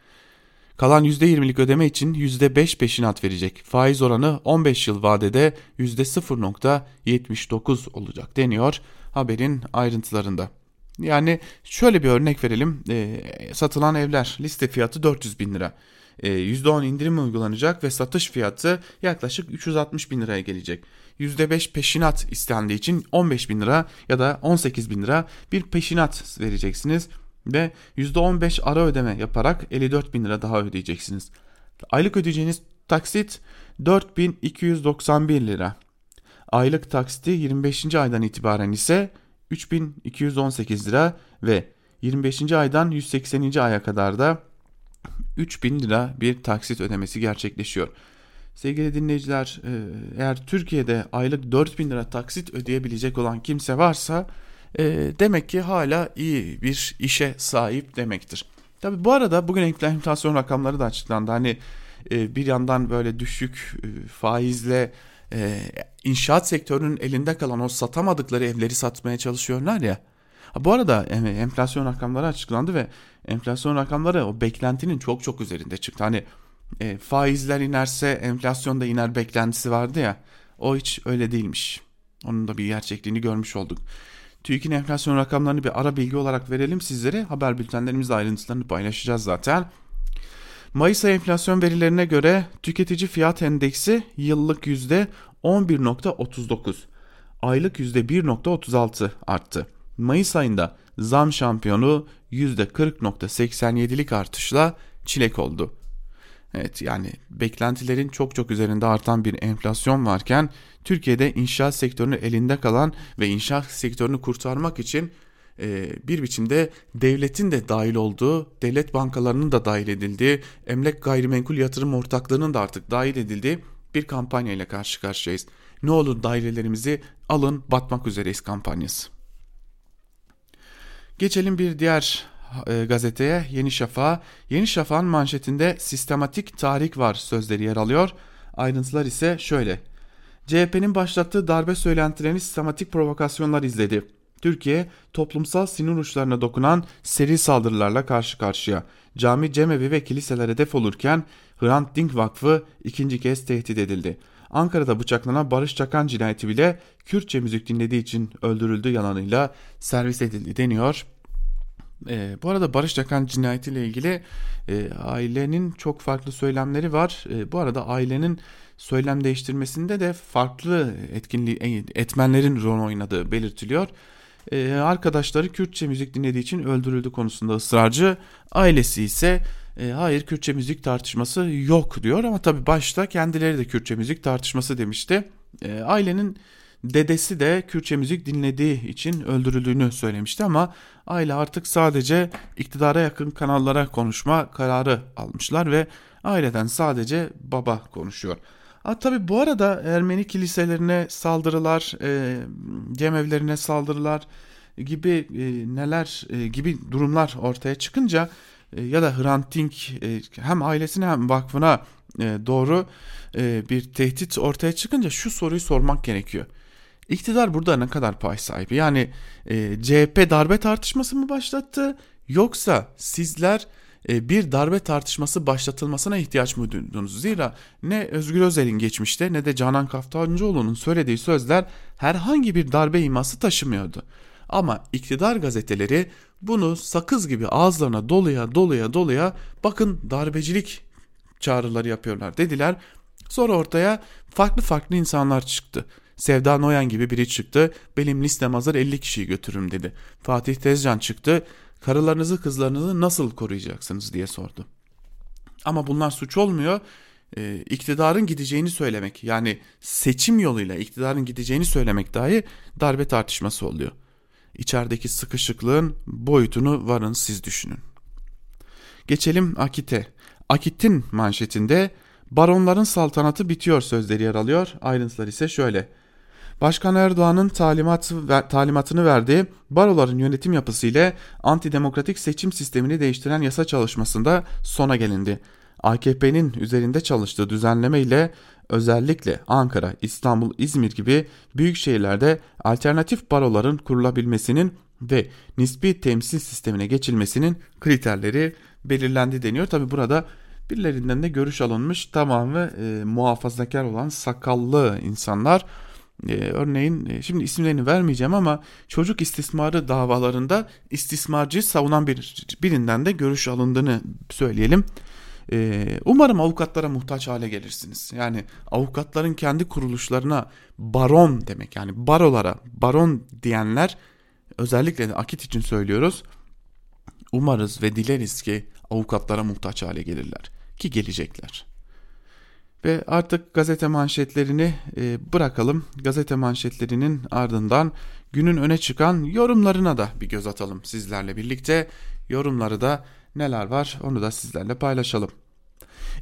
Kalan %20'lik ödeme için %5 peşinat verecek. Faiz oranı 15 yıl vadede %0.79 olacak deniyor haberin ayrıntılarında. Yani şöyle bir örnek verelim. E, satılan evler liste fiyatı 400 bin lira. E, %10 indirim uygulanacak ve satış fiyatı yaklaşık 360 bin liraya gelecek. %5 peşinat istendiği için 15 bin lira ya da 18 bin lira bir peşinat vereceksiniz ve %15 ara ödeme yaparak 54 bin lira daha ödeyeceksiniz. Aylık ödeyeceğiniz taksit 4291 lira. Aylık taksiti 25. aydan itibaren ise 3218 lira ve 25. aydan 180. aya kadar da 3000 lira bir taksit ödemesi gerçekleşiyor. Sevgili dinleyiciler e, eğer Türkiye'de aylık 4000 lira taksit ödeyebilecek olan kimse varsa e, demek ki hala iyi bir işe sahip demektir. Tabi bu arada bugün enflasyon rakamları da açıklandı. Hani e, bir yandan böyle düşük faizle inşaat sektörünün elinde kalan o satamadıkları evleri satmaya çalışıyorlar ya. Bu arada enflasyon rakamları açıklandı ve enflasyon rakamları o beklentinin çok çok üzerinde çıktı. Hani e, faizler inerse enflasyon da iner beklentisi vardı ya. O hiç öyle değilmiş. Onun da bir gerçekliğini görmüş olduk. TÜİK'in enflasyon rakamlarını bir ara bilgi olarak verelim sizlere. Haber bültenlerimizde ayrıntılarını paylaşacağız zaten. Mayıs ayı enflasyon verilerine göre tüketici fiyat endeksi yıllık %11.39, aylık %1.36 arttı. Mayıs ayında zam şampiyonu %40.87'lik artışla çilek oldu. Evet yani beklentilerin çok çok üzerinde artan bir enflasyon varken Türkiye'de inşaat sektörünü elinde kalan ve inşaat sektörünü kurtarmak için e, bir biçimde devletin de dahil olduğu, devlet bankalarının da dahil edildiği, emlak gayrimenkul yatırım ortaklığının da artık dahil edildiği bir kampanya ile karşı karşıyayız. Ne olur dairelerimizi alın batmak üzereyiz kampanyası. Geçelim bir diğer e, gazeteye Yeni Şafak'a. Yeni Şafak'ın manşetinde sistematik tahrik var sözleri yer alıyor. Ayrıntılar ise şöyle. CHP'nin başlattığı darbe söylentilerini sistematik provokasyonlar izledi. Türkiye toplumsal sinir uçlarına dokunan seri saldırılarla karşı karşıya. Cami, cemevi ve kiliseler hedef olurken Hrant Dink Vakfı ikinci kez tehdit edildi. Ankara'da bıçaklanan Barış Çakan cinayeti bile Kürtçe müzik dinlediği için öldürüldü yalanıyla servis edildi deniyor. E, bu arada Barış Çakan cinayetiyle ilgili e, ailenin çok farklı söylemleri var. E, bu arada ailenin söylem değiştirmesinde de farklı etkinliği etmenlerin rol oynadığı belirtiliyor. Ee, arkadaşları Kürtçe müzik dinlediği için öldürüldü konusunda ısrarcı. Ailesi ise e, hayır Kürtçe müzik tartışması yok diyor ama tabi başta kendileri de Kürtçe müzik tartışması demişti. E, ailenin dedesi de Kürtçe müzik dinlediği için öldürüldüğünü söylemişti ama aile artık sadece iktidara yakın kanallara konuşma kararı almışlar ve aileden sadece baba konuşuyor. Ha, tabii bu arada Ermeni kiliselerine saldırılar, e, cemevlerine saldırılar gibi e, neler e, gibi durumlar ortaya çıkınca e, ya da Hrant Dink e, hem ailesine hem vakfına e, doğru e, bir tehdit ortaya çıkınca şu soruyu sormak gerekiyor. İktidar burada ne kadar pay sahibi? Yani e, CHP darbe tartışması mı başlattı yoksa sizler e, bir darbe tartışması başlatılmasına ihtiyaç mı duydunuz? Zira ne Özgür Özel'in geçmişte ne de Canan Kaftancıoğlu'nun söylediği sözler herhangi bir darbe iması taşımıyordu. Ama iktidar gazeteleri bunu sakız gibi ağızlarına doluya doluya doluya bakın darbecilik çağrıları yapıyorlar dediler. Sonra ortaya farklı farklı insanlar çıktı. Sevda Noyan gibi biri çıktı. Benim listem hazır 50 kişiyi götürürüm dedi. Fatih Tezcan çıktı karılarınızı kızlarınızı nasıl koruyacaksınız diye sordu. Ama bunlar suç olmuyor. E, iktidarın gideceğini söylemek yani seçim yoluyla iktidarın gideceğini söylemek dahi darbe tartışması oluyor. İçerideki sıkışıklığın boyutunu varın siz düşünün. Geçelim Akit'e. Akit'in manşetinde baronların saltanatı bitiyor sözleri yer alıyor. Ayrıntılar ise şöyle. Başkan Erdoğan'ın talimatı, talimatını verdiği baroların yönetim yapısı ile antidemokratik seçim sistemini değiştiren yasa çalışmasında sona gelindi. AKP'nin üzerinde çalıştığı düzenleme ile özellikle Ankara, İstanbul, İzmir gibi büyük şehirlerde alternatif baroların kurulabilmesinin ve nispi temsil sistemine geçilmesinin kriterleri belirlendi deniyor. Tabi burada birilerinden de görüş alınmış tamamı e, muhafazakar olan sakallı insanlar e, örneğin e, şimdi isimlerini vermeyeceğim ama çocuk istismarı davalarında istismarcı savunan bir, birinden de görüş alındığını söyleyelim. E, umarım avukatlara muhtaç hale gelirsiniz. Yani avukatların kendi kuruluşlarına baron demek yani barolara baron diyenler özellikle de akit için söylüyoruz. Umarız ve dileriz ki avukatlara muhtaç hale gelirler ki gelecekler. Ve artık gazete manşetlerini e, bırakalım. Gazete manşetlerinin ardından günün öne çıkan yorumlarına da bir göz atalım sizlerle birlikte. Yorumları da neler var onu da sizlerle paylaşalım.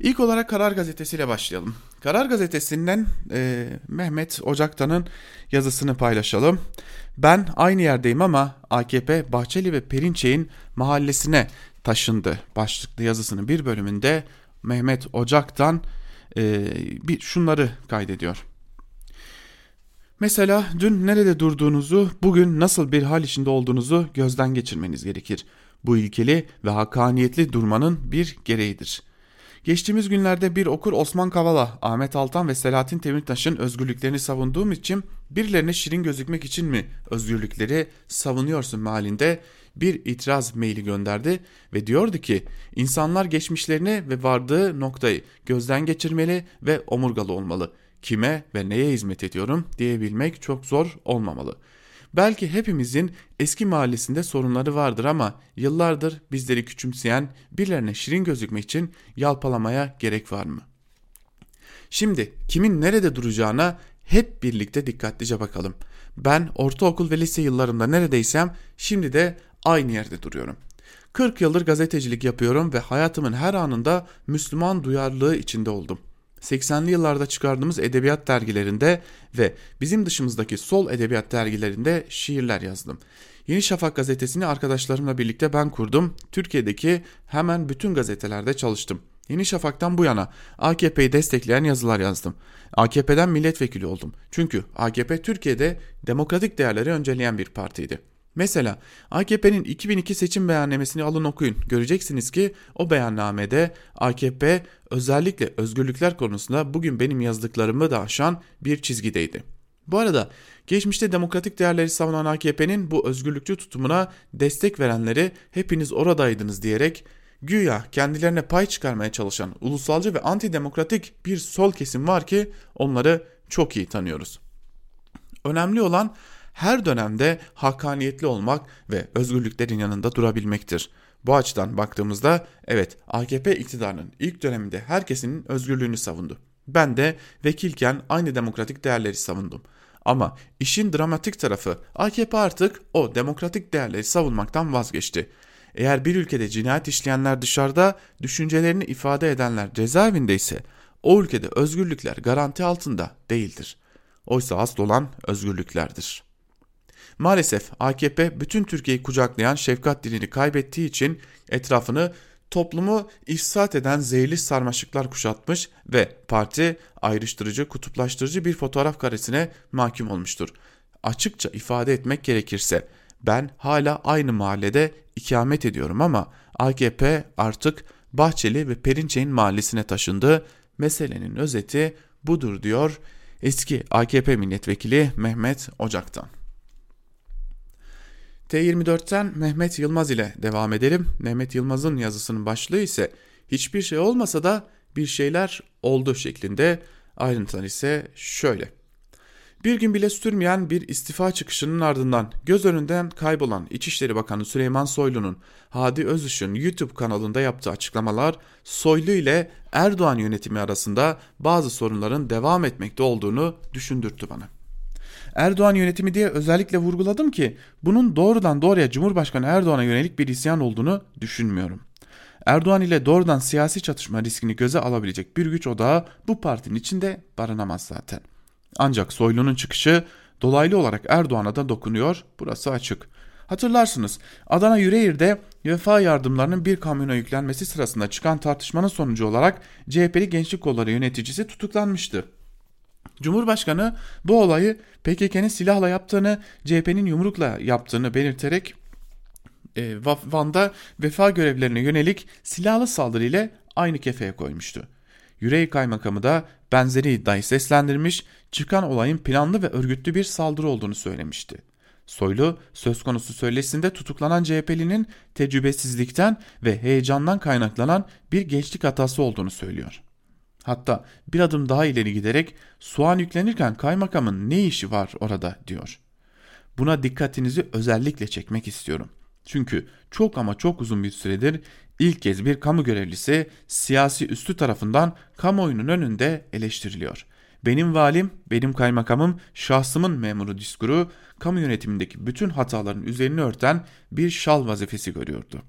İlk olarak Karar Gazetesi ile başlayalım. Karar Gazetesi'nden e, Mehmet Ocaktan'ın yazısını paylaşalım. Ben aynı yerdeyim ama AKP Bahçeli ve Perinçek'in mahallesine taşındı başlıklı yazısının bir bölümünde Mehmet Ocak'tan e, bir şunları kaydediyor. Mesela dün nerede durduğunuzu, bugün nasıl bir hal içinde olduğunuzu gözden geçirmeniz gerekir. Bu ilkeli ve hakaniyetli durmanın bir gereğidir. Geçtiğimiz günlerde bir okur Osman Kavala, Ahmet Altan ve Selahattin Demirtaş'ın özgürlüklerini savunduğum için birilerine şirin gözükmek için mi özgürlükleri savunuyorsun halinde bir itiraz maili gönderdi ve diyordu ki insanlar geçmişlerini ve vardığı noktayı gözden geçirmeli ve omurgalı olmalı. Kime ve neye hizmet ediyorum diyebilmek çok zor olmamalı. Belki hepimizin eski mahallesinde sorunları vardır ama yıllardır bizleri küçümseyen birilerine şirin gözükmek için yalpalamaya gerek var mı? Şimdi kimin nerede duracağına hep birlikte dikkatlice bakalım. Ben ortaokul ve lise yıllarımda neredeysem şimdi de aynı yerde duruyorum. 40 yıldır gazetecilik yapıyorum ve hayatımın her anında Müslüman duyarlılığı içinde oldum. 80'li yıllarda çıkardığımız edebiyat dergilerinde ve bizim dışımızdaki sol edebiyat dergilerinde şiirler yazdım. Yeni Şafak gazetesini arkadaşlarımla birlikte ben kurdum. Türkiye'deki hemen bütün gazetelerde çalıştım. Yeni Şafak'tan bu yana AKP'yi destekleyen yazılar yazdım. AKP'den milletvekili oldum. Çünkü AKP Türkiye'de demokratik değerleri önceleyen bir partiydi. Mesela AKP'nin 2002 seçim beyannamesini alın okuyun. Göreceksiniz ki o beyannamede AKP özellikle özgürlükler konusunda bugün benim yazdıklarımı da aşan bir çizgideydi. Bu arada geçmişte demokratik değerleri savunan AKP'nin bu özgürlükçü tutumuna destek verenleri hepiniz oradaydınız diyerek güya kendilerine pay çıkarmaya çalışan ulusalcı ve antidemokratik bir sol kesim var ki onları çok iyi tanıyoruz. Önemli olan her dönemde hakkaniyetli olmak ve özgürlüklerin yanında durabilmektir. Bu açıdan baktığımızda evet AKP iktidarının ilk döneminde herkesin özgürlüğünü savundu. Ben de vekilken aynı demokratik değerleri savundum. Ama işin dramatik tarafı AKP artık o demokratik değerleri savunmaktan vazgeçti. Eğer bir ülkede cinayet işleyenler dışarıda, düşüncelerini ifade edenler cezaevinde ise o ülkede özgürlükler garanti altında değildir. Oysa asıl olan özgürlüklerdir.'' Maalesef AKP bütün Türkiye'yi kucaklayan şefkat dilini kaybettiği için etrafını toplumu ifsat eden zehirli sarmaşıklar kuşatmış ve parti ayrıştırıcı, kutuplaştırıcı bir fotoğraf karesine mahkum olmuştur. Açıkça ifade etmek gerekirse ben hala aynı mahallede ikamet ediyorum ama AKP artık Bahçeli ve Perinçek'in mahallesine taşındı. Meselenin özeti budur diyor eski AKP milletvekili Mehmet Ocak'tan. T24'ten Mehmet Yılmaz ile devam edelim. Mehmet Yılmaz'ın yazısının başlığı ise hiçbir şey olmasa da bir şeyler oldu şeklinde. Ayrıntılar ise şöyle. Bir gün bile sürmeyen bir istifa çıkışının ardından göz önünden kaybolan İçişleri Bakanı Süleyman Soylu'nun Hadi Özış'ın YouTube kanalında yaptığı açıklamalar Soylu ile Erdoğan yönetimi arasında bazı sorunların devam etmekte olduğunu düşündürttü bana. Erdoğan yönetimi diye özellikle vurguladım ki bunun doğrudan doğruya Cumhurbaşkanı Erdoğan'a yönelik bir isyan olduğunu düşünmüyorum. Erdoğan ile doğrudan siyasi çatışma riskini göze alabilecek bir güç odağı bu partinin içinde barınamaz zaten. Ancak Soylu'nun çıkışı dolaylı olarak Erdoğan'a da dokunuyor, burası açık. Hatırlarsınız Adana Yüreğir'de vefa yardımlarının bir kamyona yüklenmesi sırasında çıkan tartışmanın sonucu olarak CHP'li Gençlik Kolları yöneticisi tutuklanmıştı. Cumhurbaşkanı bu olayı PKK'nın silahla yaptığını, CHP'nin yumrukla yaptığını belirterek e, Van'da vefa görevlerine yönelik silahlı saldırı ile aynı kefeye koymuştu. Yüreği Kaymakamı da benzeri iddiayı seslendirmiş, çıkan olayın planlı ve örgütlü bir saldırı olduğunu söylemişti. Soylu söz konusu söyleşisinde tutuklanan CHP'linin tecrübesizlikten ve heyecandan kaynaklanan bir gençlik hatası olduğunu söylüyor. Hatta bir adım daha ileri giderek soğan yüklenirken kaymakamın ne işi var orada diyor. Buna dikkatinizi özellikle çekmek istiyorum. Çünkü çok ama çok uzun bir süredir ilk kez bir kamu görevlisi siyasi üstü tarafından kamuoyunun önünde eleştiriliyor. Benim valim, benim kaymakamım, şahsımın memuru diskuru kamu yönetimindeki bütün hataların üzerini örten bir şal vazifesi görüyordu.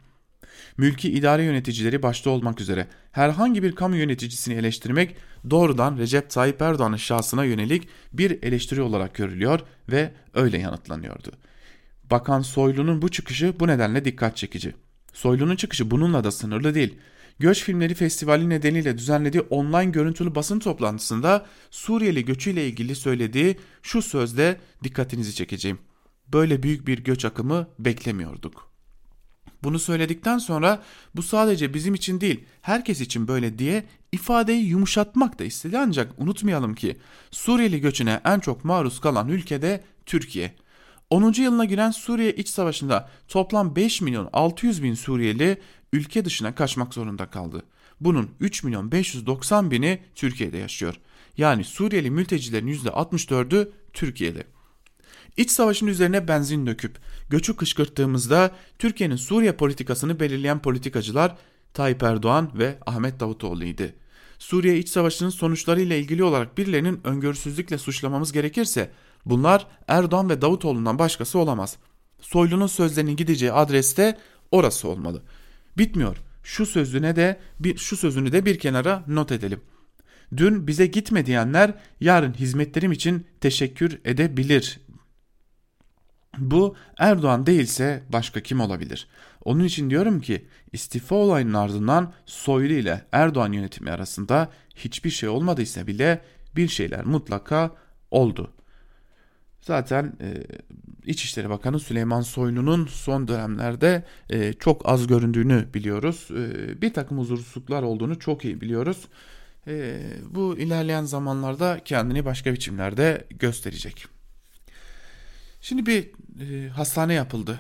Mülki idare yöneticileri başta olmak üzere herhangi bir kamu yöneticisini eleştirmek doğrudan Recep Tayyip Erdoğan'ın şahsına yönelik bir eleştiri olarak görülüyor ve öyle yanıtlanıyordu. Bakan Soylu'nun bu çıkışı bu nedenle dikkat çekici. Soylu'nun çıkışı bununla da sınırlı değil. Göç Filmleri Festivali nedeniyle düzenlediği online görüntülü basın toplantısında Suriyeli göçüyle ilgili söylediği şu sözde dikkatinizi çekeceğim. Böyle büyük bir göç akımı beklemiyorduk. Bunu söyledikten sonra bu sadece bizim için değil herkes için böyle diye ifadeyi yumuşatmak da istedi ancak unutmayalım ki Suriyeli göçüne en çok maruz kalan ülkede Türkiye. 10. yılına giren Suriye iç savaşında toplam 5 milyon 600 bin Suriyeli ülke dışına kaçmak zorunda kaldı. Bunun 3 milyon 590 bini Türkiye'de yaşıyor. Yani Suriyeli mültecilerin %64'ü Türkiye'de. İç savaşın üzerine benzin döküp göçü kışkırttığımızda Türkiye'nin Suriye politikasını belirleyen politikacılar Tayyip Erdoğan ve Ahmet Davutoğlu idi. Suriye iç savaşının sonuçları ile ilgili olarak birilerinin öngörüsüzlükle suçlamamız gerekirse bunlar Erdoğan ve Davutoğlu'ndan başkası olamaz. Soylu'nun sözlerinin gideceği adreste orası olmalı. Bitmiyor. Şu sözüne de bir şu sözünü de bir kenara not edelim. Dün bize gitme diyenler yarın hizmetlerim için teşekkür edebilir. Bu Erdoğan değilse başka kim olabilir? Onun için diyorum ki istifa olayının ardından Soylu ile Erdoğan yönetimi arasında hiçbir şey olmadıysa bile bir şeyler mutlaka oldu. Zaten e, İçişleri Bakanı Süleyman Soylu'nun son dönemlerde e, çok az göründüğünü biliyoruz. E, bir takım huzursuzluklar olduğunu çok iyi biliyoruz. E, bu ilerleyen zamanlarda kendini başka biçimlerde gösterecek. Şimdi bir e, hastane yapıldı.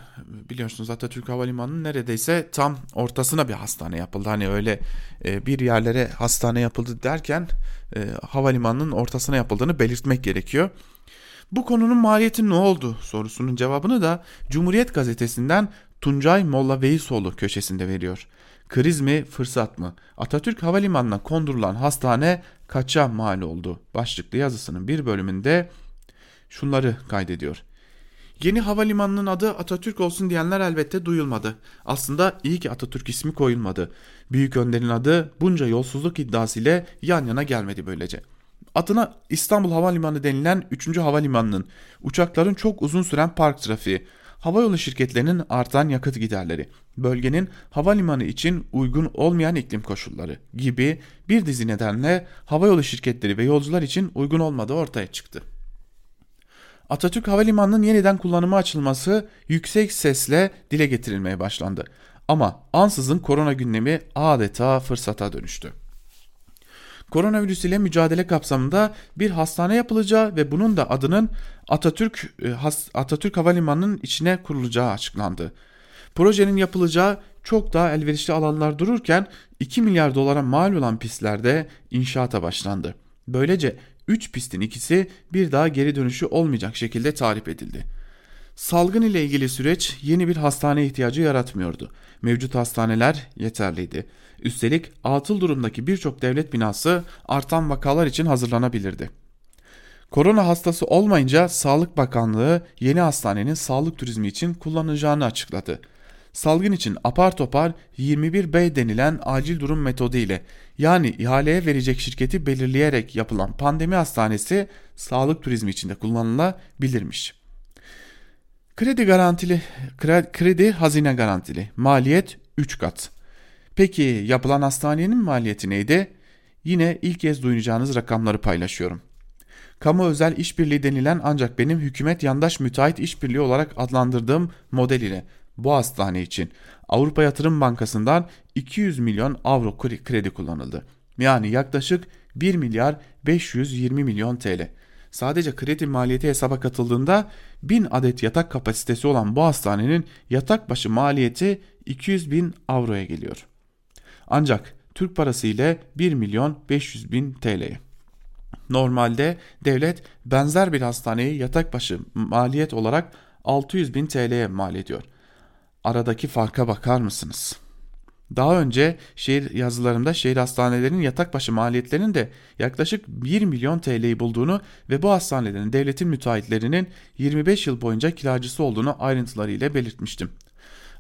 Biliyorsunuz Atatürk Havalimanı'nın neredeyse tam ortasına bir hastane yapıldı. Hani öyle e, bir yerlere hastane yapıldı derken e, havalimanının ortasına yapıldığını belirtmek gerekiyor. Bu konunun maliyeti ne oldu sorusunun cevabını da Cumhuriyet gazetesinden Tuncay Molla Veysoğlu köşesinde veriyor. Kriz mi fırsat mı? Atatürk Havalimanı'na kondurulan hastane kaça mal oldu? Başlıklı yazısının bir bölümünde şunları kaydediyor. Yeni havalimanının adı Atatürk olsun diyenler elbette duyulmadı. Aslında iyi ki Atatürk ismi koyulmadı. Büyük önderin adı bunca yolsuzluk iddiası ile yan yana gelmedi böylece. Adına İstanbul Havalimanı denilen 3. havalimanının, uçakların çok uzun süren park trafiği, havayolu şirketlerinin artan yakıt giderleri, bölgenin havalimanı için uygun olmayan iklim koşulları gibi bir dizi nedenle havayolu şirketleri ve yolcular için uygun olmadığı ortaya çıktı. Atatürk Havalimanı'nın yeniden kullanıma açılması yüksek sesle dile getirilmeye başlandı. Ama ansızın korona gündemi adeta fırsata dönüştü. Koronavirüs ile mücadele kapsamında bir hastane yapılacağı ve bunun da adının Atatürk e, Atatürk Havalimanı'nın içine kurulacağı açıklandı. Projenin yapılacağı çok daha elverişli alanlar dururken 2 milyar dolara mal olan pistlerde inşaata başlandı. Böylece 3 pistin ikisi bir daha geri dönüşü olmayacak şekilde tarif edildi. Salgın ile ilgili süreç yeni bir hastane ihtiyacı yaratmıyordu. Mevcut hastaneler yeterliydi. Üstelik atıl durumdaki birçok devlet binası artan vakalar için hazırlanabilirdi. Korona hastası olmayınca Sağlık Bakanlığı yeni hastanenin sağlık turizmi için kullanılacağını açıkladı. Salgın için apar topar 21B denilen acil durum metodu ile yani ihaleye verecek şirketi belirleyerek yapılan pandemi hastanesi sağlık turizmi içinde kullanılabilirmiş. Kredi garantili, kredi hazine garantili, maliyet 3 kat. Peki yapılan hastanenin maliyeti neydi? Yine ilk kez duyacağınız rakamları paylaşıyorum. Kamu özel işbirliği denilen ancak benim hükümet yandaş müteahhit işbirliği olarak adlandırdığım model ile bu hastane için Avrupa Yatırım Bankası'ndan 200 milyon avro kredi kullanıldı. Yani yaklaşık 1 milyar 520 milyon TL. Sadece kredi maliyeti hesaba katıldığında 1000 adet yatak kapasitesi olan bu hastanenin yatak başı maliyeti 200 bin avroya geliyor. Ancak Türk parası ile 1 milyon 500 bin TL'ye. Normalde devlet benzer bir hastaneyi yatak başı maliyet olarak 600 bin TL'ye mal ediyor. Aradaki farka bakar mısınız? Daha önce şehir yazılarımda şehir hastanelerinin yatak başı maliyetlerinin de yaklaşık 1 milyon TL'yi bulduğunu ve bu hastanelerin devletin müteahhitlerinin 25 yıl boyunca kiracısı olduğunu ayrıntılarıyla belirtmiştim.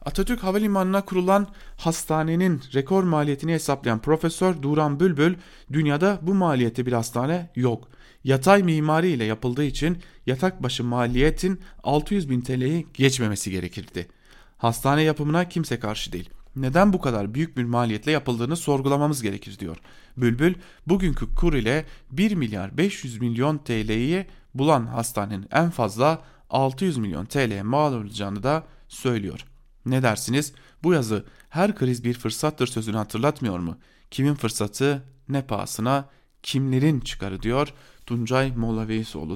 Atatürk Havalimanı'na kurulan hastanenin rekor maliyetini hesaplayan Profesör Duran Bülbül, dünyada bu maliyeti bir hastane yok. Yatay mimari ile yapıldığı için yatak başı maliyetin 600 bin TL'yi geçmemesi gerekirdi. Hastane yapımına kimse karşı değil. Neden bu kadar büyük bir maliyetle yapıldığını sorgulamamız gerekir diyor. Bülbül bugünkü kur ile 1 milyar 500 milyon TL'yi bulan hastanenin en fazla 600 milyon TL'ye mal olacağını da söylüyor. Ne dersiniz? Bu yazı her kriz bir fırsattır sözünü hatırlatmıyor mu? Kimin fırsatı ne pahasına kimlerin çıkarı diyor Tuncay Molla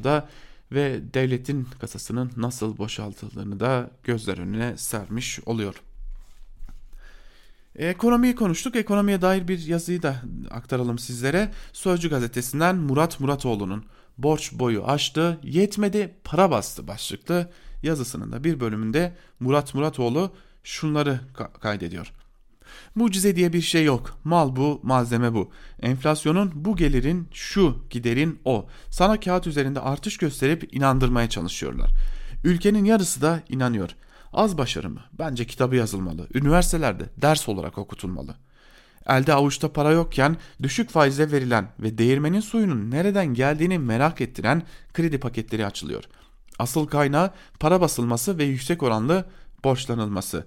da ve devletin kasasının nasıl boşaltıldığını da gözler önüne sermiş oluyor. Ekonomiyi konuştuk. Ekonomiye dair bir yazıyı da aktaralım sizlere. Sözcü gazetesinden Murat Muratoğlu'nun borç boyu aştı, yetmedi, para bastı başlıklı yazısının da bir bölümünde Murat Muratoğlu şunları kaydediyor. Mucize diye bir şey yok. Mal bu, malzeme bu. Enflasyonun bu gelirin şu, giderin o. Sana kağıt üzerinde artış gösterip inandırmaya çalışıyorlar. Ülkenin yarısı da inanıyor. Az başarı mı? Bence kitabı yazılmalı. Üniversitelerde ders olarak okutulmalı. Elde avuçta para yokken düşük faizle verilen ve değirmenin suyunun nereden geldiğini merak ettiren kredi paketleri açılıyor. Asıl kaynağı para basılması ve yüksek oranlı borçlanılması.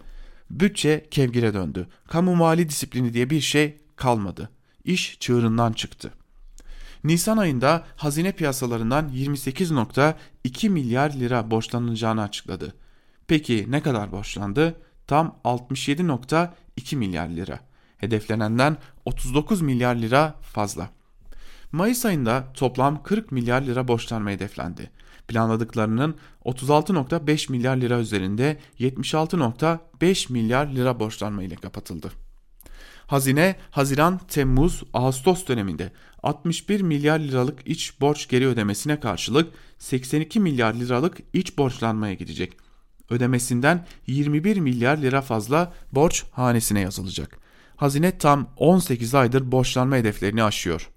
Bütçe kevgire döndü. Kamu mali disiplini diye bir şey kalmadı. İş çığırından çıktı. Nisan ayında hazine piyasalarından 28.2 milyar lira borçlanılacağını açıkladı. Peki ne kadar borçlandı? Tam 67.2 milyar lira. Hedeflenenden 39 milyar lira fazla. Mayıs ayında toplam 40 milyar lira borçlanma hedeflendi. Planladıklarının 36.5 milyar lira üzerinde 76.5 milyar lira borçlanma ile kapatıldı. Hazine Haziran, Temmuz, Ağustos döneminde 61 milyar liralık iç borç geri ödemesine karşılık 82 milyar liralık iç borçlanmaya gidecek ödemesinden 21 milyar lira fazla borç hanesine yazılacak. Hazine tam 18 aydır borçlanma hedeflerini aşıyor.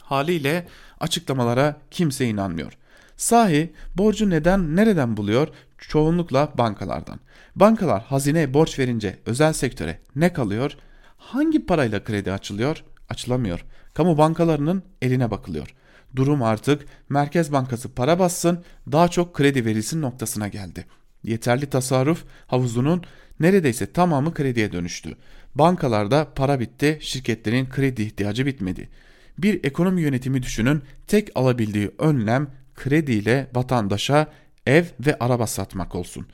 Haliyle açıklamalara kimse inanmıyor. Sahi borcu neden nereden buluyor? Çoğunlukla bankalardan. Bankalar hazine borç verince özel sektöre ne kalıyor? Hangi parayla kredi açılıyor? Açılamıyor. Kamu bankalarının eline bakılıyor. Durum artık Merkez Bankası para bassın, daha çok kredi verilsin noktasına geldi. Yeterli tasarruf havuzunun neredeyse tamamı krediye dönüştü. Bankalarda para bitti, şirketlerin kredi ihtiyacı bitmedi. Bir ekonomi yönetimi düşünün, tek alabildiği önlem krediyle vatandaşa ev ve araba satmak olsun.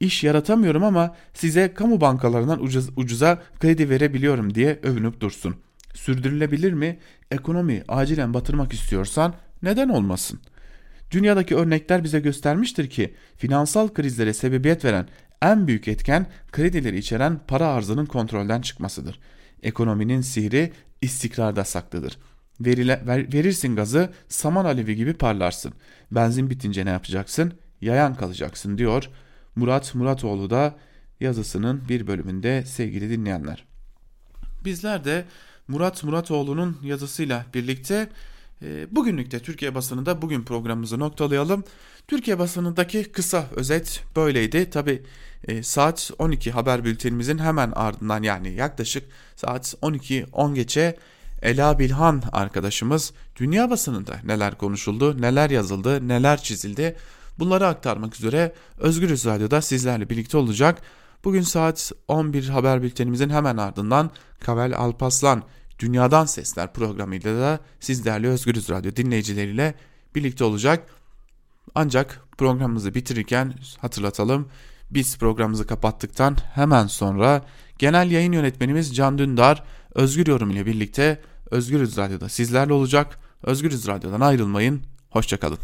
İş yaratamıyorum ama size kamu bankalarından ucuz, ucuza kredi verebiliyorum diye övünüp dursun. Sürdürülebilir mi? Ekonomi acilen batırmak istiyorsan neden olmasın?'' Dünyadaki örnekler bize göstermiştir ki finansal krizlere sebebiyet veren en büyük etken kredileri içeren para arzının kontrolden çıkmasıdır. Ekonominin sihri istikrarda saklıdır. Verile, ver, verirsin gazı saman alevi gibi parlarsın. Benzin bitince ne yapacaksın? Yayan kalacaksın diyor Murat Muratoğlu da yazısının bir bölümünde sevgili dinleyenler. Bizler de Murat Muratoğlu'nun yazısıyla birlikte ee, bugünlük de Türkiye basınında bugün programımızı noktalayalım. Türkiye basınındaki kısa özet böyleydi. Tabi e, saat 12 haber bültenimizin hemen ardından yani yaklaşık saat 12-10 geçe Ela Bilhan arkadaşımız dünya basınında neler konuşuldu, neler yazıldı, neler çizildi bunları aktarmak üzere Özgürüz Radyo'da sizlerle birlikte olacak. Bugün saat 11 haber bültenimizin hemen ardından Kavel Alpaslan Dünyadan Sesler programıyla da siz değerli Özgürüz Radyo dinleyicileriyle birlikte olacak. Ancak programımızı bitirirken hatırlatalım. Biz programımızı kapattıktan hemen sonra genel yayın yönetmenimiz Can Dündar Özgür Yorum ile birlikte Özgürüz Radyo'da sizlerle olacak. Özgürüz Radyo'dan ayrılmayın. Hoşçakalın.